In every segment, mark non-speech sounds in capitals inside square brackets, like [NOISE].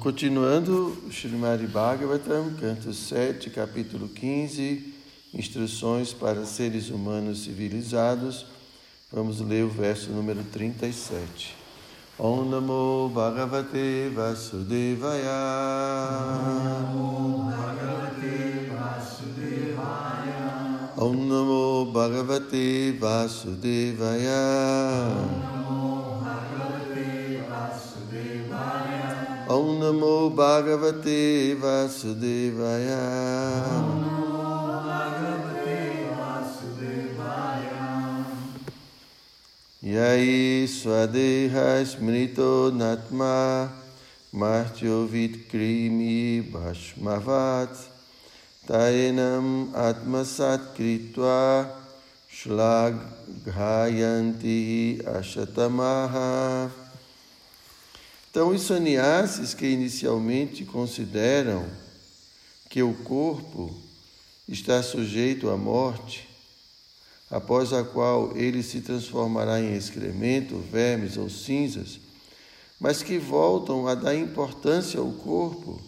Continuando, Srimad Bhagavatam, canto 7, capítulo 15, instruções para seres humanos civilizados. Vamos ler o verso número 37. Om Namo Bhagavate Vasudevaya. Om Bhagavate Vasudevaya. Om Namo Bhagavate Vasudevaya. ॐ नमो भागवते वासुदेवाय। ययि स्वदेह स्मृतो नत्मा महच्योवित्क्रीमि भस्मवात्। तैनम् आत्मसात् श्लाघायन्ति अशतमाः। Então, os sannyasis que inicialmente consideram que o corpo está sujeito à morte, após a qual ele se transformará em excremento, vermes ou cinzas, mas que voltam a dar importância ao corpo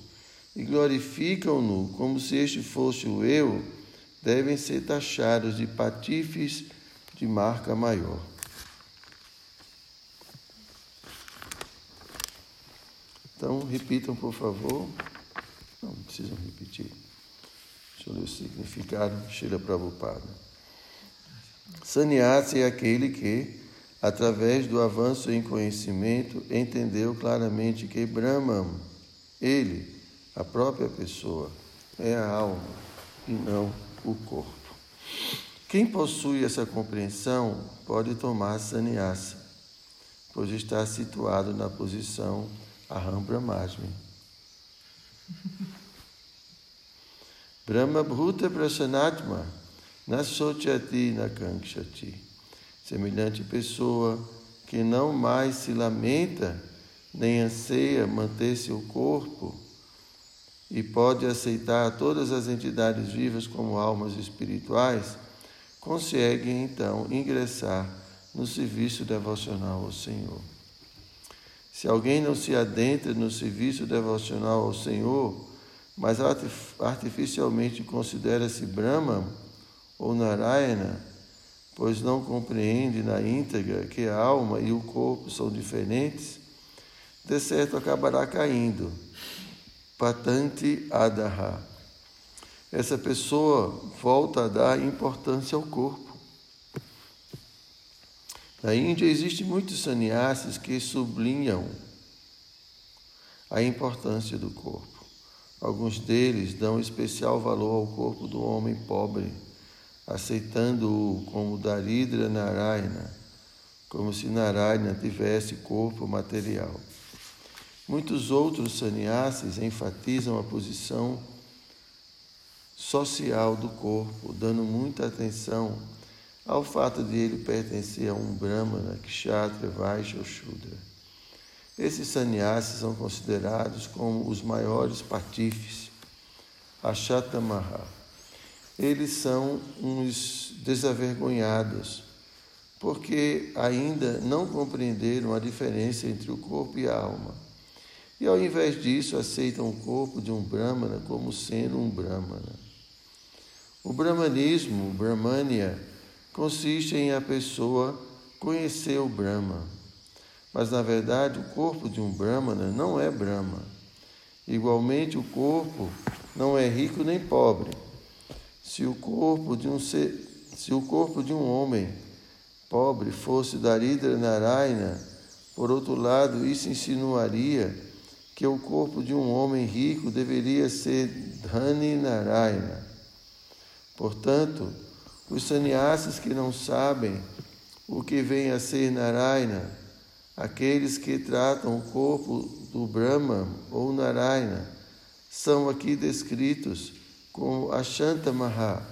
e glorificam-no como se este fosse o eu, devem ser taxados de patifes de marca maior. Então, repitam, por favor. Não, precisam repetir. Deixa eu ler o significado. Shila Prabhupada. Sannyasi é aquele que, através do avanço em conhecimento, entendeu claramente que Brahman, ele, a própria pessoa, é a alma e não o corpo. Quem possui essa compreensão pode tomar sannyasa, pois está situado na posição Aham Brahmasmi. Brahma Bhuta Prasanatma na Sochati na Kankshati. Semelhante pessoa que não mais se lamenta nem anseia manter seu corpo e pode aceitar todas as entidades vivas como almas espirituais, consegue então ingressar no serviço devocional ao Senhor. Se alguém não se adentra no serviço devocional ao Senhor, mas artificialmente considera-se Brahma ou Narayana, pois não compreende na íntegra que a alma e o corpo são diferentes, de certo acabará caindo. Patanti Adaha. Essa pessoa volta a dar importância ao corpo. Na Índia existem muitos sannyasis que sublinham a importância do corpo. Alguns deles dão especial valor ao corpo do homem pobre, aceitando-o como Daridra Narayana, como se Narayana tivesse corpo material. Muitos outros sannyasis enfatizam a posição social do corpo, dando muita atenção ao fato de ele pertencer a um Brahmana, Kshatriya, Vaishya ou Shudra. Esses sannyasis são considerados como os maiores patifes, Ashatamaha. Eles são uns desavergonhados, porque ainda não compreenderam a diferença entre o corpo e a alma. E ao invés disso, aceitam o corpo de um Brahmana como sendo um Brahmana. O Brahmanismo, o Brahmania, consiste em a pessoa conhecer o Brahma. Mas, na verdade, o corpo de um Brahmana não é Brahma. Igualmente, o corpo não é rico nem pobre. Se o corpo de um, ser, se o corpo de um homem pobre fosse Daridra Narayana, por outro lado, isso insinuaria que o corpo de um homem rico deveria ser Dhani Narayana. Portanto, os sannyasis que não sabem o que vem a ser Narayana, aqueles que tratam o corpo do Brahma ou Narayana, são aqui descritos como Ashantamaha,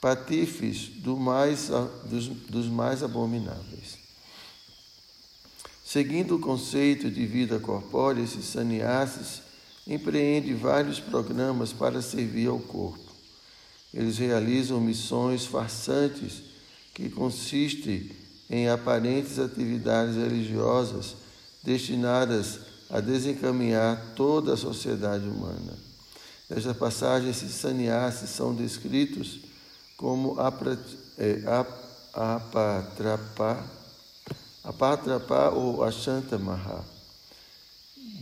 patifes do mais, dos, dos mais abomináveis. Seguindo o conceito de vida corpórea, esses sannyasis empreendem vários programas para servir ao corpo. Eles realizam missões farsantes que consistem em aparentes atividades religiosas destinadas a desencaminhar toda a sociedade humana. Nesta passagem, esses sannyasis são descritos como é, apatrapa, apatrapa ou achantamaha,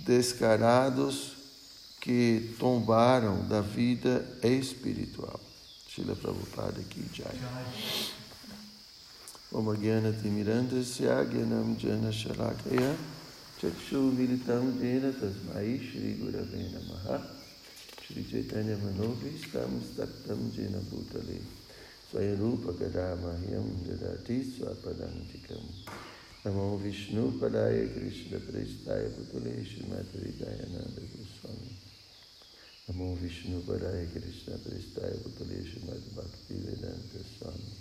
descarados que tombaram da vida espiritual. Shila Prabhupada Ki Jai. Om Gyana Timirandasya Gyanam Jana Shalakaya Chakshu Militam Jena Tasmai Shri Gurave Namaha Shri Chaitanya Manobhistam Staktam Jena Bhutale Swayarupa Gadamahyam Jadati Swapadantikam Namo Vishnu Padaya Krishna Prestaya Bhutale Shrimati Dayananda Goswami Prestaya Bhutale Shrimati Bhakti Vedanta Swami.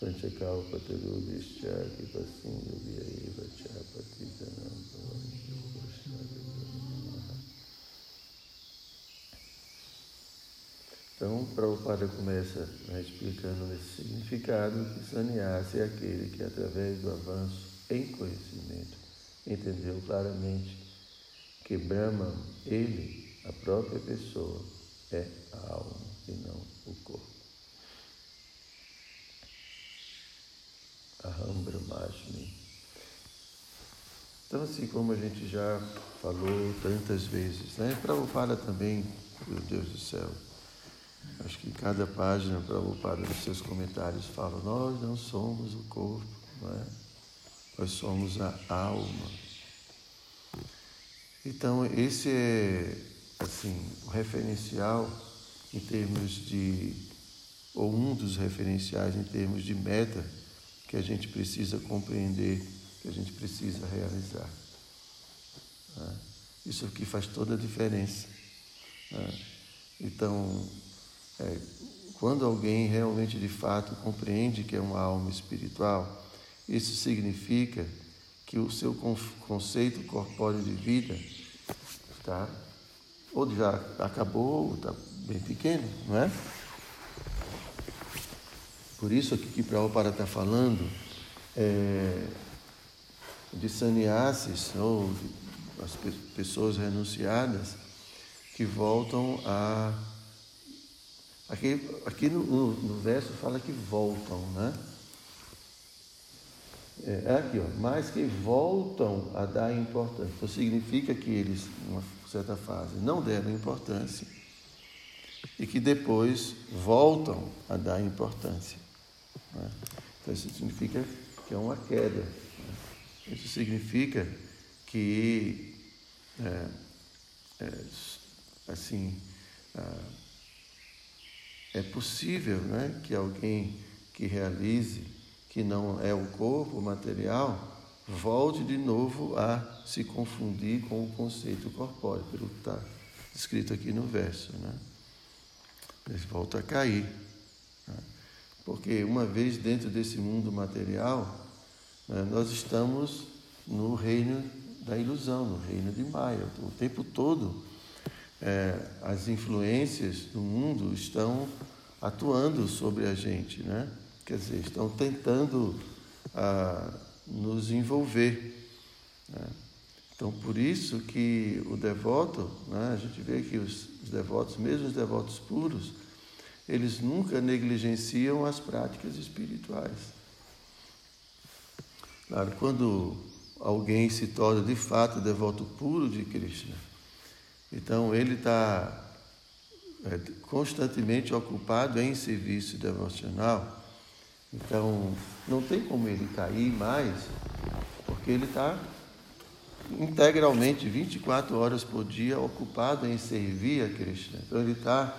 Panchakalpatarubhishcha Kipasindhu Vyaiva Chapatitanam Então, Prabhupada começa né, explicando esse significado que sannyasi é aquele que, através do avanço em conhecimento, entendeu claramente que Brahma, ele, a própria pessoa, é a alma e não o corpo. Aham Brahmasmi. Então, assim como a gente já falou tantas vezes, né? Prabhupada também, meu Deus do céu, acho que cada página Prabhupada nos seus comentários fala, nós não somos o corpo, não é? nós somos a alma. Então, esse é, assim, o referencial em termos de, ou um dos referenciais em termos de meta que a gente precisa compreender, que a gente precisa realizar. Né? Isso aqui faz toda a diferença. Né? Então, é, quando alguém realmente de fato compreende que é uma alma espiritual, isso significa que o seu conceito corpóreo de vida está ou já acabou, ou está bem pequeno, não é? Por isso aqui que Prabhupada está falando é, de sannyasis, ou de, as pessoas renunciadas, que voltam a. Aqui, aqui no, no, no verso fala que voltam, né? É, é aqui, ó, mas que voltam a dar importância. Então significa que eles, certa fase, não deram importância e que depois voltam a dar importância. Né? Então isso significa que é uma queda. Né? Isso significa que é, é, assim é possível né, que alguém que realize que não é o corpo material volte de novo a se confundir com o conceito corpóreo, pelo que está escrito aqui no verso. Né? Ele volta a cair. Né? Porque uma vez dentro desse mundo material, né, nós estamos no reino da ilusão, no reino de Maia. O tempo todo é, as influências do mundo estão atuando sobre a gente, né? quer dizer, estão tentando ah, nos envolver. Né? Então, por isso que o devoto, né, a gente vê que os, os devotos, mesmo os devotos puros, eles nunca negligenciam as práticas espirituais. Claro, quando alguém se torna de fato devoto puro de Krishna, então ele está é, constantemente ocupado em serviço devocional, então não tem como ele cair mais, porque ele está integralmente 24 horas por dia ocupado em servir a Krishna. Então ele está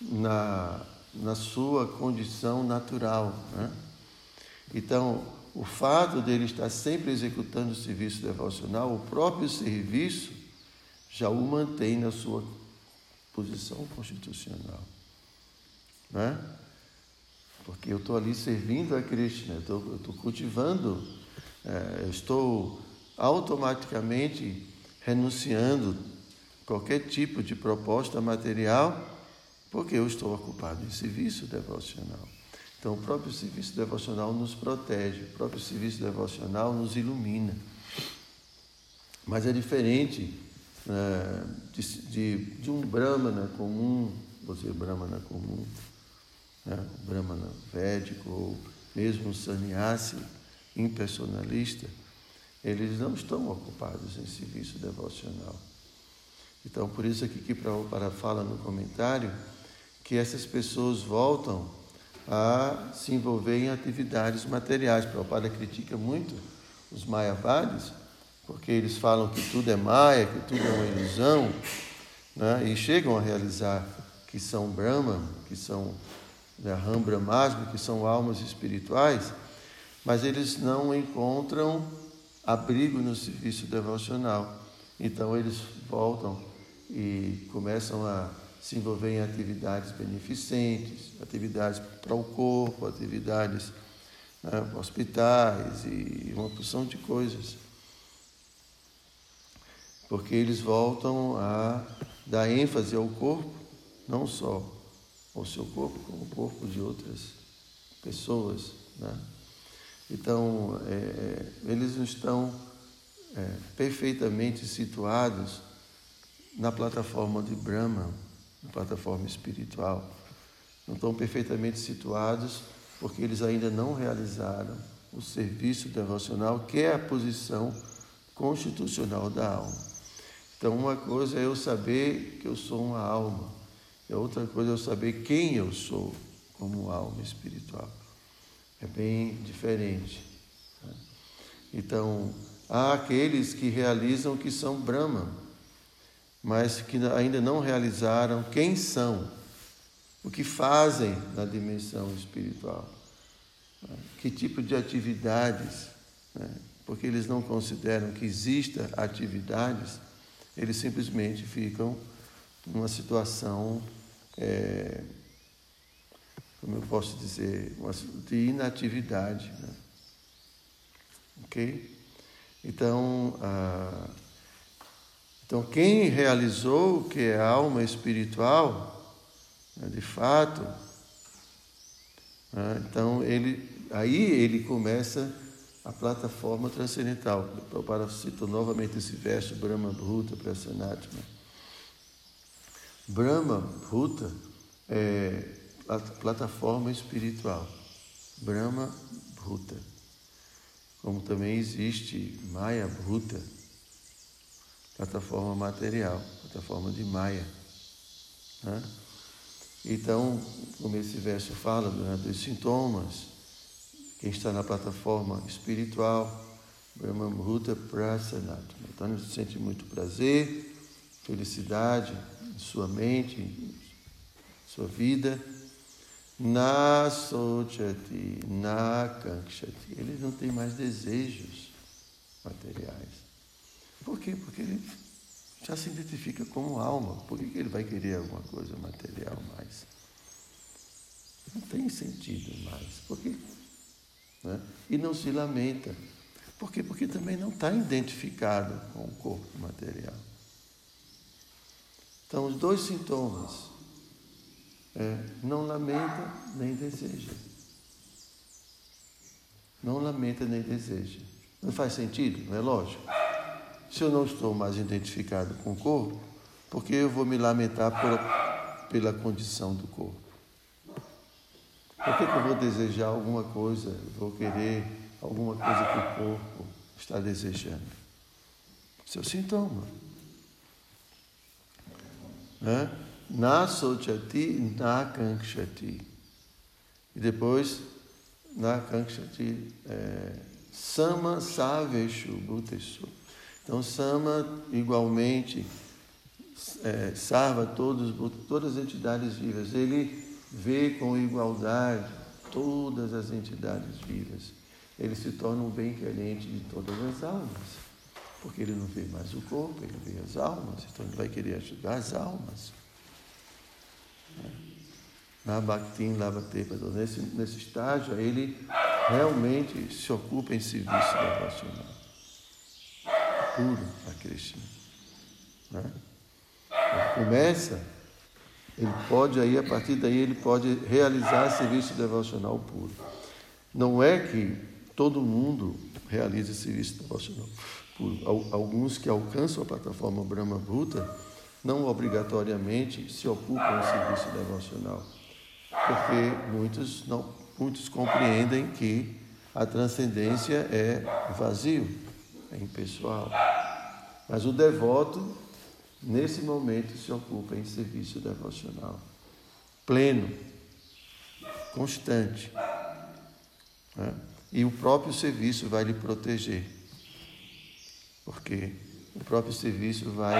na, na sua condição natural. Né? Então, o fato dele estar sempre executando o serviço devocional, o próprio serviço já o mantém na sua posição constitucional. Né? Porque eu estou ali servindo a Krishna, eu estou cultivando, é, eu estou automaticamente renunciando qualquer tipo de proposta material porque eu estou ocupado em serviço devocional. Então, o próprio serviço devocional nos protege, o próprio serviço devocional nos ilumina. Mas é diferente né, de, de, de, um Brahmana comum, você Brahmana comum, né, Brahmana védico, ou mesmo sannyasi impersonalista, eles não estão ocupados em serviço devocional. Então, por isso aqui que Prabhupada fala no comentário que essas pessoas voltam a se envolver em atividades materiais. Prabhupada critica muito os Mayavadis, porque eles falam que tudo é Maya, que tudo é uma ilusão, né? e chegam a realizar que são Brahman, que são né, Ram que são almas espirituais, mas eles não encontram abrigo no serviço devocional. Então eles voltam e começam a se envolver em atividades beneficentes, atividades para o corpo, atividades né, hospitais e uma porção de coisas. Porque eles voltam a dar ênfase ao corpo, não só ao seu corpo, como ao corpo de outras pessoas. Né? Então, é, é eles não estão é, perfeitamente situados na plataforma de Brahma, na plataforma espiritual. Não estão perfeitamente situados porque eles ainda não realizaram o serviço devocional, que é a posição constitucional da alma. Então, uma coisa é eu saber que eu sou uma alma, e outra coisa é eu saber quem eu sou como alma espiritual. É bem diferente. Né? Então, há aqueles que realizam que são Brahman, mas que ainda não realizaram quem são, o que fazem na dimensão espiritual, né? que tipo de atividades, né? porque eles não consideram que exista atividades, eles simplesmente ficam numa situação, é, como eu posso dizer, de inatividade. Né? Ok? Então, ah, então, quem realizou que é alma espiritual, né, de fato, né, então ele, aí ele começa a plataforma transcendental. Para citar novamente esse verso, Brahma Bhuta Prasanatma. Brahma Bhuta é a plataforma espiritual. Brahma Bhuta. Como também existe Maya Bhuta plataforma material, plataforma de Maya. Né? Então, como esse verso fala né, dos sintomas, quem está na plataforma espiritual, Brahmamruta Prasanatma. Então, ele sente muito prazer, felicidade em sua mente, em sua vida. Na sochati, na kankshati. Ele não tem mais desejos materiais. Por quê? Porque ele já se identifica como alma. Por que ele vai querer alguma coisa material mais? Não tem sentido mais. Por quê? Né? E não se lamenta. Por quê? Porque também não está identificado com o corpo material. Então, os dois sintomas. É, não lamenta nem deseja. Não lamenta nem deseja. Não faz sentido? Não é lógico? Se eu não estou mais identificado com o corpo, por que eu vou me lamentar pela, pela condição do corpo? Por que, que eu vou desejar alguma coisa, vou querer alguma coisa que o corpo está desejando? Seu sintoma. Né? Na sochati, kankshati. E depois, na kankshati, é, sama saveshu bhutesu. Então, Sama, igualmente, é, salva todos, todas as entidades vivas. Ele vê com igualdade todas as entidades vivas. Ele se torna um bem-querente de todas as almas. Porque ele não vê mais o corpo, ele vê as almas. Então, ele vai querer ajudar as almas. Na Bhaktin Lavatepada, nesse, nesse estágio, ele realmente se ocupa em serviço devocional puro a Krishna. Né? Ele começa, ele pode aí, a partir daí, ele pode realizar serviço devocional puro. Não é que todo mundo realize serviço devocional por alguns que alcançam a plataforma Brahma Bhuta, não obrigatoriamente se ocupam do serviço devocional, porque muitos não muitos compreendem que a transcendência é vazio, é impessoal. Mas o devoto, nesse momento, se ocupa em serviço devocional pleno, constante. Né? E o próprio serviço vai lhe proteger, porque o próprio serviço vai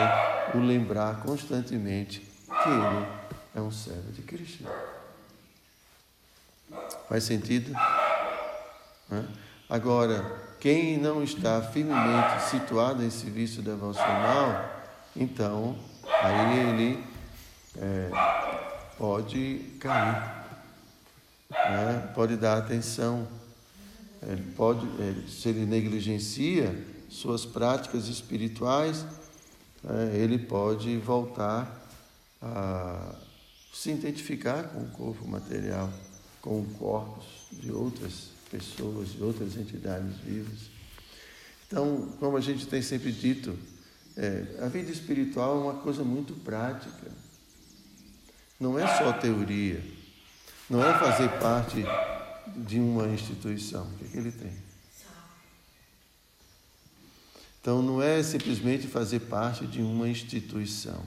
o lembrar constantemente que ele é um servo de Cristo. Faz sentido? Né? Agora, quem não está firmemente situado em serviço devocional, então, aí ele é, pode cair, né? pode dar atenção, ele pode, se ele negligencia suas práticas espirituais, né? ele pode voltar a se identificar com o corpo material, com corpos de outras pessoas, de outras entidades vivas. Então, como a gente tem sempre dito, é, a vida espiritual é uma coisa muito prática. Não é só teoria. Não é fazer parte de uma instituição. O que, é que ele tem? Então não é simplesmente fazer parte de uma instituição.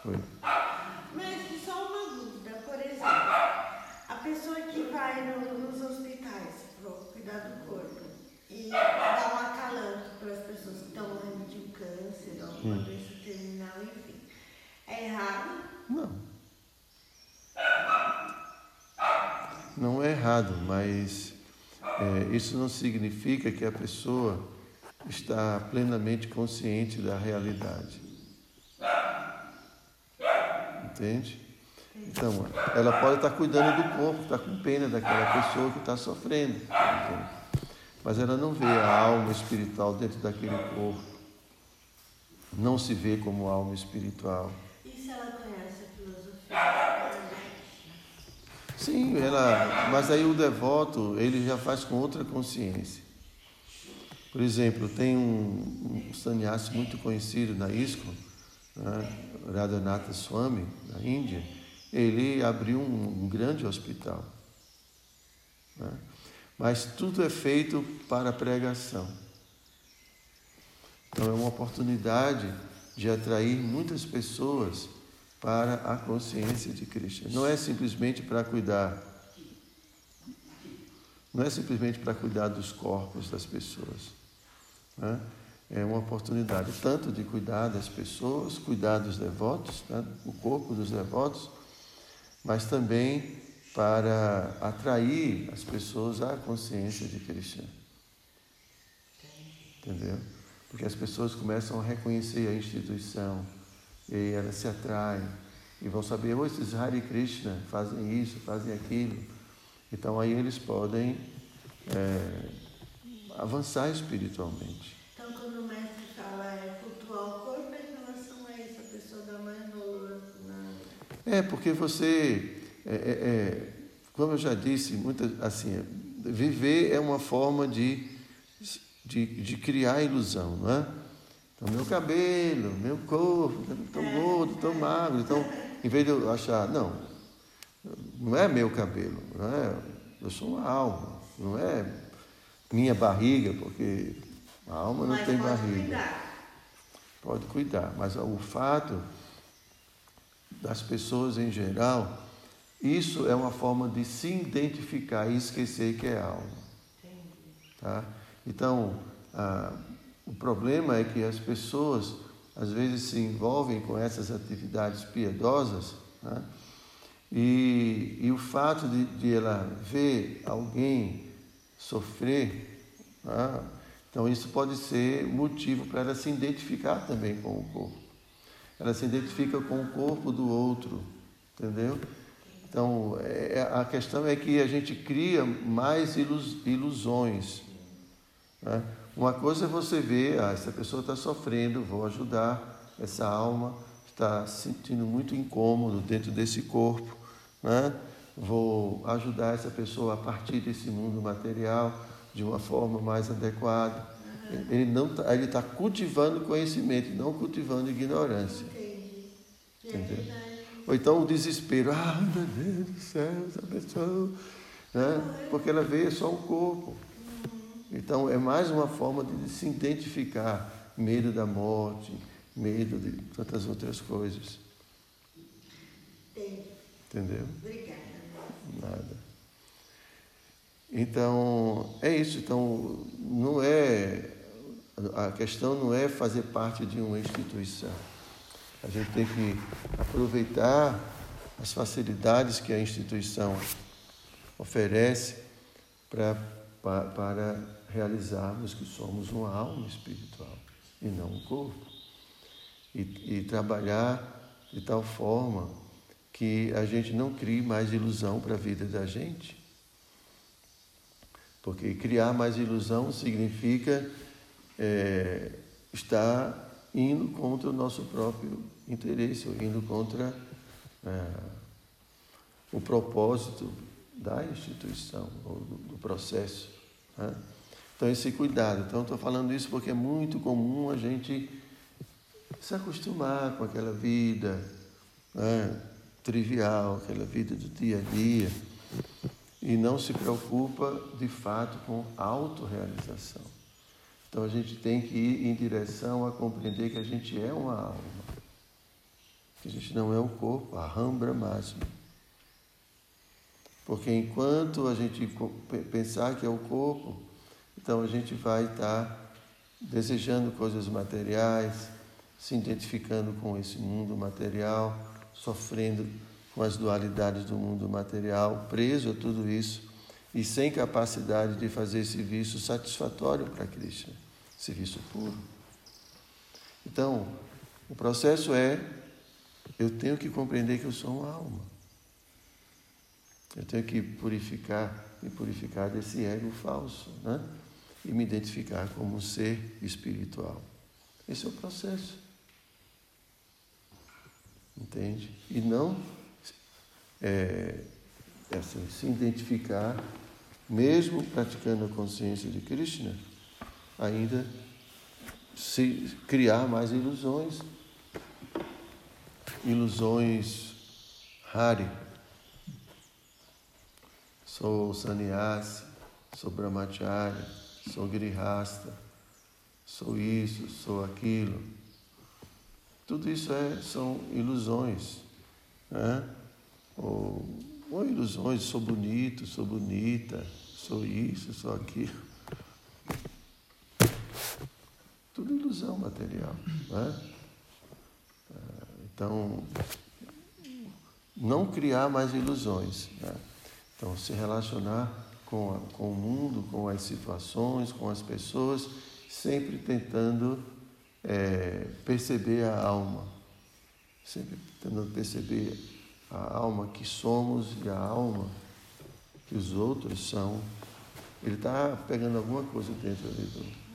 Foi. Mas só uma dúvida, por exemplo, a pessoa que vai no, nos hospitais para cuidar do corpo e dá um acalanto para as pessoas que estão morrendo de câncer alguma hum. doença terminal, enfim. É errado? Não. Não é errado, mas é, isso não significa que a pessoa está plenamente consciente da realidade. Entende? Então, ela pode estar cuidando do corpo, está com pena daquela pessoa que está sofrendo. Entende? Mas ela não vê a alma espiritual dentro daquele corpo não se vê como alma espiritual. E se ela conhece a filosofia? Sim, ela, mas aí o devoto ele já faz com outra consciência. Por exemplo, tem um, um sannyasi muito conhecido na ISKCON, né, Radhanatha Swami, na Índia, ele abriu um, um grande hospital. Né? Mas tudo é feito para pregação. Então é uma oportunidade de atrair muitas pessoas para a consciência de Cristo. Não é simplesmente para cuidar, não é simplesmente para cuidar dos corpos das pessoas. Né? É uma oportunidade tanto de cuidar das pessoas, cuidar dos devotos, né? o corpo dos devotos, mas também para atrair as pessoas à consciência de Cristo. Entendeu? porque as pessoas começam a reconhecer a instituição e elas se atraem e vão saber, oh, esses Hare Krishna fazem isso, fazem aquilo. Então aí eles podem é, avançar espiritualmente. Então quando o mestre fala é cultuar o corpo, é em relação a isso, a pessoa dá mais valor na... É, porque você, é, é, é como eu já disse, muita, assim, viver é uma forma de de, de criar ilusão, não é? Então, meu cabelo, meu corpo, tão gordo, tão magro. Então, em vez de eu achar, não, não é meu cabelo, não é? Eu sou uma alma, não é minha barriga, porque a alma não mas tem pode barriga. Cuidar. Pode cuidar, mas o fato das pessoas em geral, isso é uma forma de se identificar e esquecer que é alma. Tá? Então, ah, o problema é que as pessoas às vezes se envolvem com essas atividades piedosas né? e, e, o fato de, de, ela ver alguém sofrer, né? então isso pode ser motivo para ela se identificar também com o corpo. Ela se identifica com o corpo do outro, entendeu? Então, é, a questão é que a gente cria mais ilus, ilusões né? Uma coisa é você ver, ah, essa pessoa está sofrendo, vou ajudar, essa alma está se sentindo muito incômodo dentro desse corpo, né? vou ajudar essa pessoa a partir desse mundo material, de uma forma mais adequada. Ele não tá, ele está cultivando conhecimento, não cultivando ignorância. Entendeu? Ou então o desespero, ah, meu Deus do céu, essa pessoa, né? porque ela vê só o corpo. Então é mais uma forma de se identificar, medo da morte, medo de tantas outras coisas. Entendeu? Obrigada. Nada. Então, é isso. Então, não é. A questão não é fazer parte de uma instituição. A gente tem que aproveitar as facilidades que a instituição oferece para, para realizarmos que somos uma alma espiritual e não um corpo. E, e trabalhar de tal forma que a gente não crie mais ilusão para a vida da gente. Porque criar mais ilusão significa é, estar indo contra o nosso próprio interesse, ou indo contra é, o propósito da instituição, ou do, do processo. Né? Então, esse cuidado. Então, estou falando isso porque é muito comum a gente se acostumar com aquela vida né, trivial, aquela vida do dia a dia, e não se preocupa de fato com autorrealização. Então a gente tem que ir em direção a compreender que a gente é uma alma, que a gente não é um corpo, a rambra máxima. Porque enquanto a gente pensar que é o corpo, então a gente vai estar desejando coisas materiais, se identificando com esse mundo material, sofrendo com as dualidades do mundo material, preso a tudo isso e sem capacidade de fazer serviço satisfatório para Krishna, serviço puro. Então, o processo é: eu tenho que compreender que eu sou uma alma. Eu tenho que purificar, me purificar desse ego falso, né? E me identificar como um ser espiritual. Esse é o processo. Entende? E não é, é assim, se identificar, mesmo praticando a consciência de Krishna, ainda se criar mais ilusões. Ilusões Hari. Sou sannyasi, sou brahmacharya, sou grihasta, sou isso, sou aquilo. Tudo isso é, são ilusões. Né? Ou, ou ilusões, sou bonito, sou bonita, sou isso, sou aquilo. Tudo ilusão material. Né? Então, não criar mais ilusões. Né? Então, se relacionar com, a, com o mundo, com as situações, com as pessoas, sempre tentando é, perceber a alma, sempre tentando perceber a alma que somos e a alma que os outros são. Ele está pegando alguma coisa dentro ali do.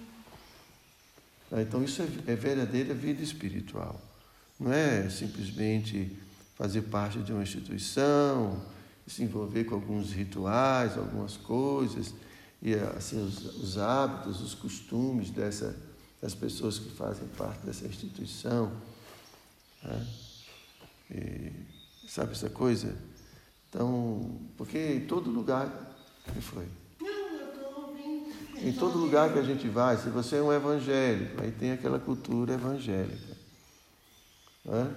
Tá, então, isso é, é verdadeira vida espiritual. Não é simplesmente fazer parte de uma instituição, se envolver com alguns rituais, algumas coisas, e assim, os, os hábitos, os costumes dessa, das pessoas que fazem parte dessa instituição. Né? E, sabe essa coisa? Então, porque em todo lugar. Que foi? Em todo lugar que a gente vai, se você é um evangélico, aí tem aquela cultura evangélica. Né?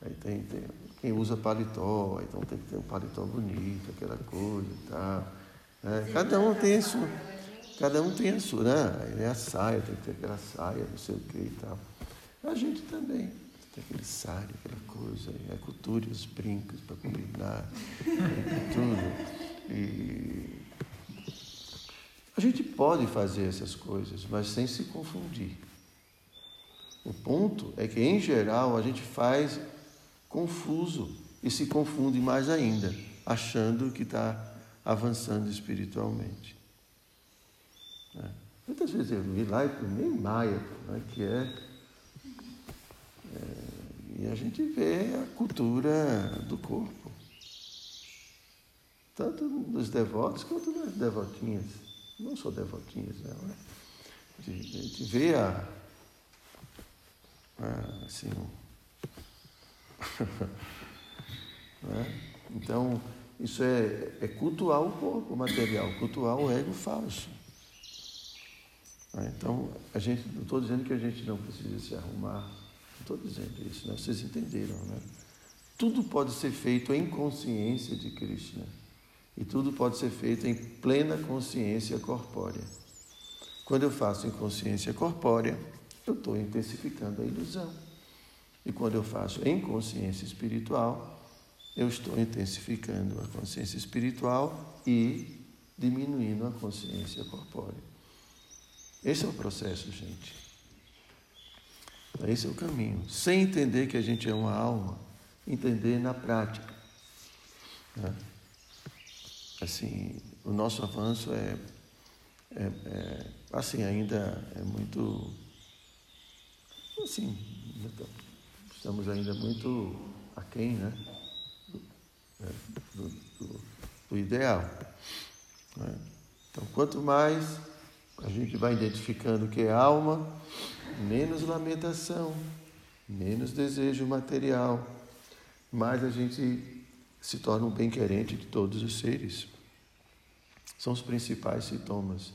Aí tem, tem quem usa paletó, então tem que ter um paletó bonito, aquela coisa e tal. Né? Cada um tem a sua, cada um tem a sua, né? É a saia, tem que ter aquela saia, não sei o que e tal. A gente também tem aquele sário, aquela coisa, a cultura, os brincos para combinar, [LAUGHS] tudo. E a gente pode fazer essas coisas, mas sem se confundir. O ponto é que, em geral, a gente faz confuso e se confunde mais ainda, achando que está avançando espiritualmente. É. Muitas vezes eu vi lá e nem Maia, né, que é, é. E a gente vê a cultura do corpo. Tanto dos devotos quanto das devotinhas. não são devotinhas, não, né? A gente vê a, a assim, [LAUGHS] né? Então, isso é, é cultuar o corpo material, cultuar o ego falso. Né? Então, a gente, não estou dizendo que a gente não precisa se arrumar, não estou dizendo isso, né? vocês entenderam, né? Tudo pode ser feito em consciência de Krishna. E tudo pode ser feito em plena consciência corpórea. Quando eu faço em consciência corpórea, eu estou intensificando a ilusão. E quando eu faço em consciência espiritual, eu estou intensificando a consciência espiritual e diminuindo a consciência corpórea. Esse é o processo, gente. Esse é o caminho. Sem entender que a gente é uma alma, entender na prática. Né? Assim, o nosso avanço é, é, é, assim ainda é muito assim estamos ainda muito aquém, né? É, do, do, do ideal. Né? Então, quanto mais a gente vai identificando o que é alma, menos lamentação, menos desejo material, mais a gente se torna um bem-querente de todos os seres. São os principais sintomas.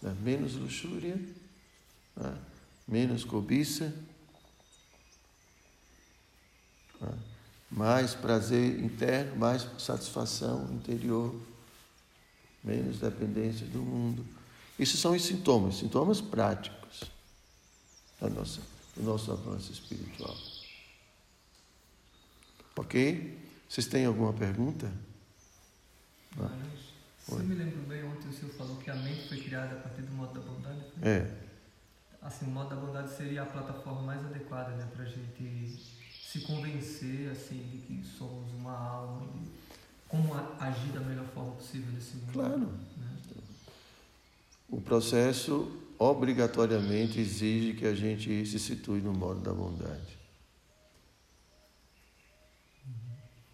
Né? Menos luxúria, né? menos cobiça, mais prazer interno, mais satisfação interior, menos dependência do mundo. Isso são os sintomas, sintomas práticos da nossa, do nosso avanço espiritual. Ok? Vocês têm alguma pergunta? Não. Se eu me lembro bem, ontem o senhor falou que a mente foi criada a partir do modo da bondade. É. Assim, o modo da bondade seria a plataforma mais adequada, né, para a gente se convencer, assim, de que somos uma alma, de como agir da melhor forma possível nesse mundo. Claro. Né? O processo obrigatoriamente exige que a gente se situe no modo da bondade.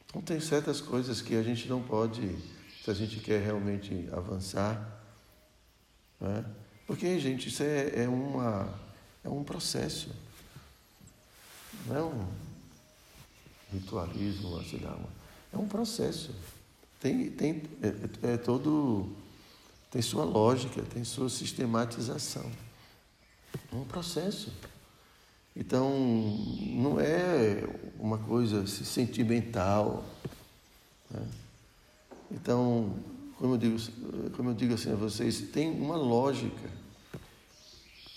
Então, tem certas coisas que a gente não pode, se a gente quer realmente avançar, né? porque, gente, isso é, é, uma, é um processo, não é um ritualismo, sei lá, é um processo. Tem, tem, é, é todo, tem sua lógica, tem sua sistematização. É um processo. Então, não é uma coisa sentimental. Né? Então, como eu, digo, como eu digo assim a vocês, tem uma lógica.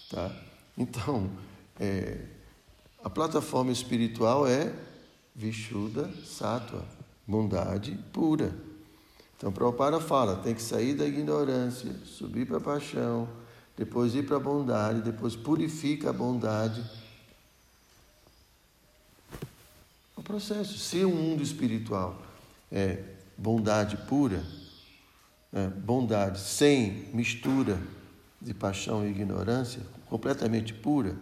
Tá? Então, é, a plataforma espiritual é Vishuddha Sattva, bondade pura. Então, Prabhupada fala, tem que sair da ignorância, subir para a paixão, depois ir para a bondade, depois purifica a bondade processo. Se o mundo espiritual é bondade pura, é bondade sem mistura de paixão e ignorância, completamente pura,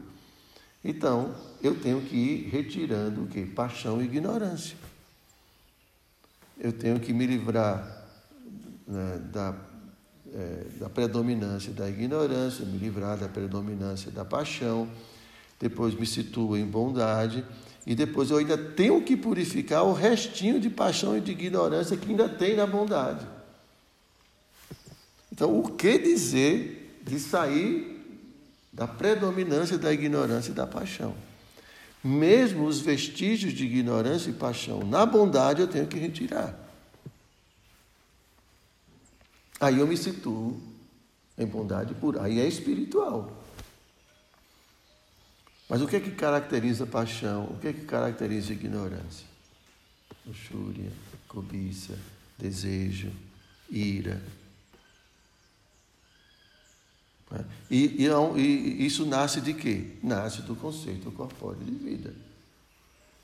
então eu tenho que ir retirando o que? Paixão e ignorância. Eu tenho que me livrar né, da, é, da predominância da ignorância, me livrar da predominância da paixão, depois me situo em bondade e depois eu ainda tenho que purificar o restinho de paixão e de ignorância que ainda tem na bondade. Então, o que dizer de sair da predominância da ignorância e da paixão? Mesmo os vestígios de ignorância e paixão na bondade eu tenho que retirar. Aí eu me situo em bondade pura. Aí é espiritual. Mas o que é que caracteriza paixão? O que é que caracteriza ignorância? Luxúria, cobiça, desejo, ira. E, e, e, isso nasce de quê? Nasce do conceito corpóreo de vida.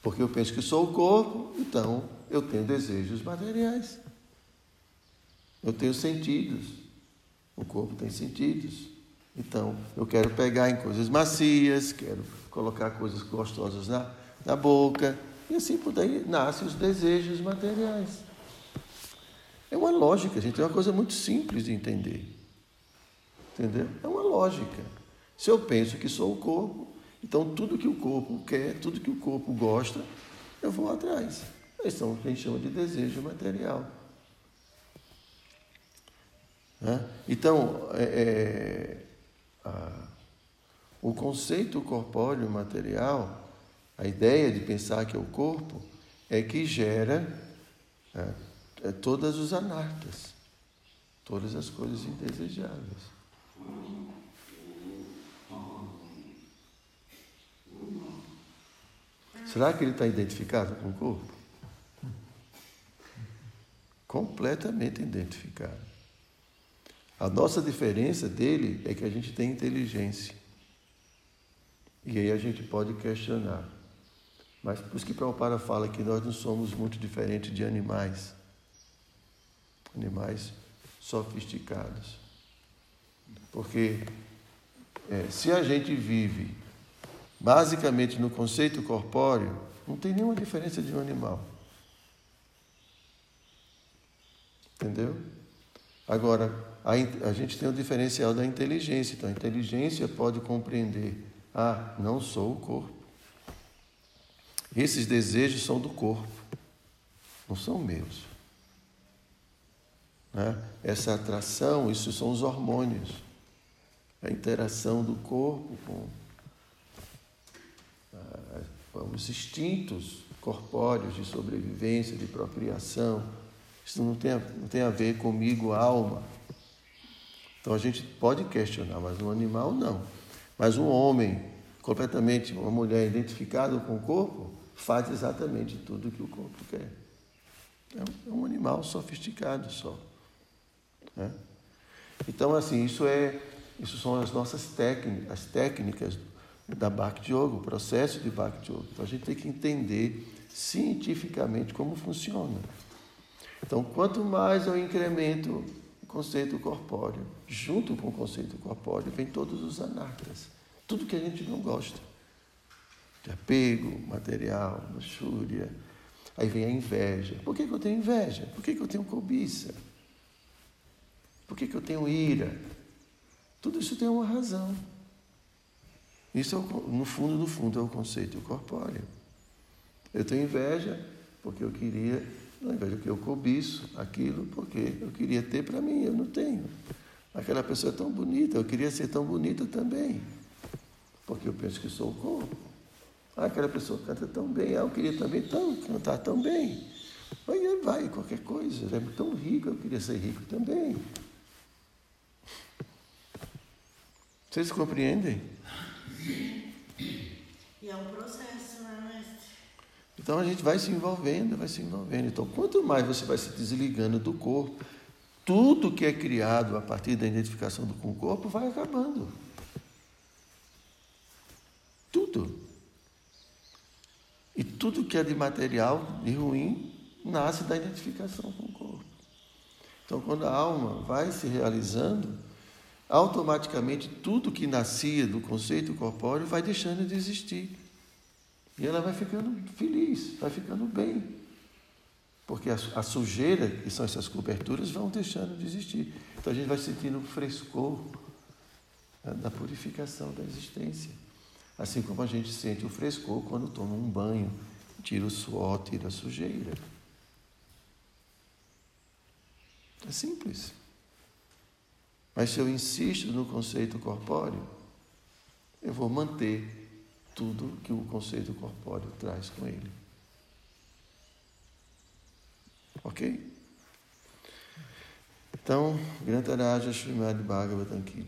Porque eu penso que sou o corpo, então eu tenho desejos materiais. Eu tenho sentidos. O corpo tem sentidos. Então, eu quero pegar em coisas macias, quero colocar coisas gostosas na, na boca, e assim por daí nascem os desejos materiais. É uma lógica, gente, é uma coisa muito simples de entender. Entendeu? É uma lógica. Se eu penso que sou o corpo, então tudo que o corpo quer, tudo que o corpo gosta, eu vou atrás. Isso são o que a gente chama de desejo material. Né? Então, é, é, a, o conceito corpóreo material, a ideia de pensar que é o corpo, é que gera é, é, todas os anartas, todas as coisas indesejáveis. Será que ele está identificado com o corpo? Completamente identificado. A nossa diferença dele é que a gente tem inteligência. E aí a gente pode questionar. Mas por isso que Prabhupada fala que nós não somos muito diferentes de animais. Animais sofisticados. Porque é, se a gente vive basicamente no conceito corpóreo, não tem nenhuma diferença de um animal. Entendeu? Agora, a, a gente tem o diferencial da inteligência. Então, a inteligência pode compreender: ah, não sou o corpo. Esses desejos são do corpo, não são meus. Né? Essa atração, isso são os hormônios. A interação do corpo com ah, os instintos corpóreos de sobrevivência, de procriação isso não tem, a, não tem a ver comigo, alma. Então a gente pode questionar, mas um animal não. Mas um homem, completamente, uma mulher identificada com o corpo, faz exatamente tudo o que o corpo quer. É um, é animal sofisticado só. Né? Então, assim, isso é, isso são as nossas técnicas, as técnicas da Bhakti Yoga, o processo de Bhakti Yoga. Então a gente tem que entender cientificamente como funciona. Então, quanto mais eu incremento o conceito corpóreo, junto com o conceito corpóreo, vem todos os anartas. Tudo que a gente não gosta. De apego, material, luxúria. Aí vem a inveja. Por que, que eu tenho inveja? Por que, que eu tenho cobiça? Por que, que eu tenho ira? Tudo isso tem uma razão. Isso, é no fundo, no fundo, é o conceito corpóreo. Eu tenho inveja porque eu queria ao invés de que eu cobiço aquilo, porque eu queria ter para mim, eu não tenho. Aquela pessoa é tão bonita, eu queria ser tão bonita também, porque eu penso que sou o corpo. Ah, aquela pessoa canta tão bem, ah, eu queria também tão, cantar tão bem. Aí vai, qualquer coisa, é tão rico, eu queria ser rico também. Vocês compreendem? E é um processo, né, mestre? Então a gente vai se envolvendo, vai se envolvendo. Então, quanto mais você vai se desligando do corpo, tudo que é criado a partir da identificação do, com o corpo vai acabando. Tudo. E tudo que é de material, de ruim, nasce da identificação com o corpo. Então, quando a alma vai se realizando, automaticamente tudo que nascia do conceito corpóreo vai deixando de existir. E ela vai ficando feliz, vai ficando bem. Porque a, a sujeira, que são essas coberturas, vão deixando de existir. Então a gente vai sentindo o frescor né, da purificação da existência. Assim como a gente sente o frescor quando toma um banho, tira o suor, tira a sujeira. É simples. Mas se eu insisto no conceito corpóreo, eu vou manter tudo que o conceito corpóreo traz com ele. Ok? Então, Grantaraja Srimad Bhagavatam Ki.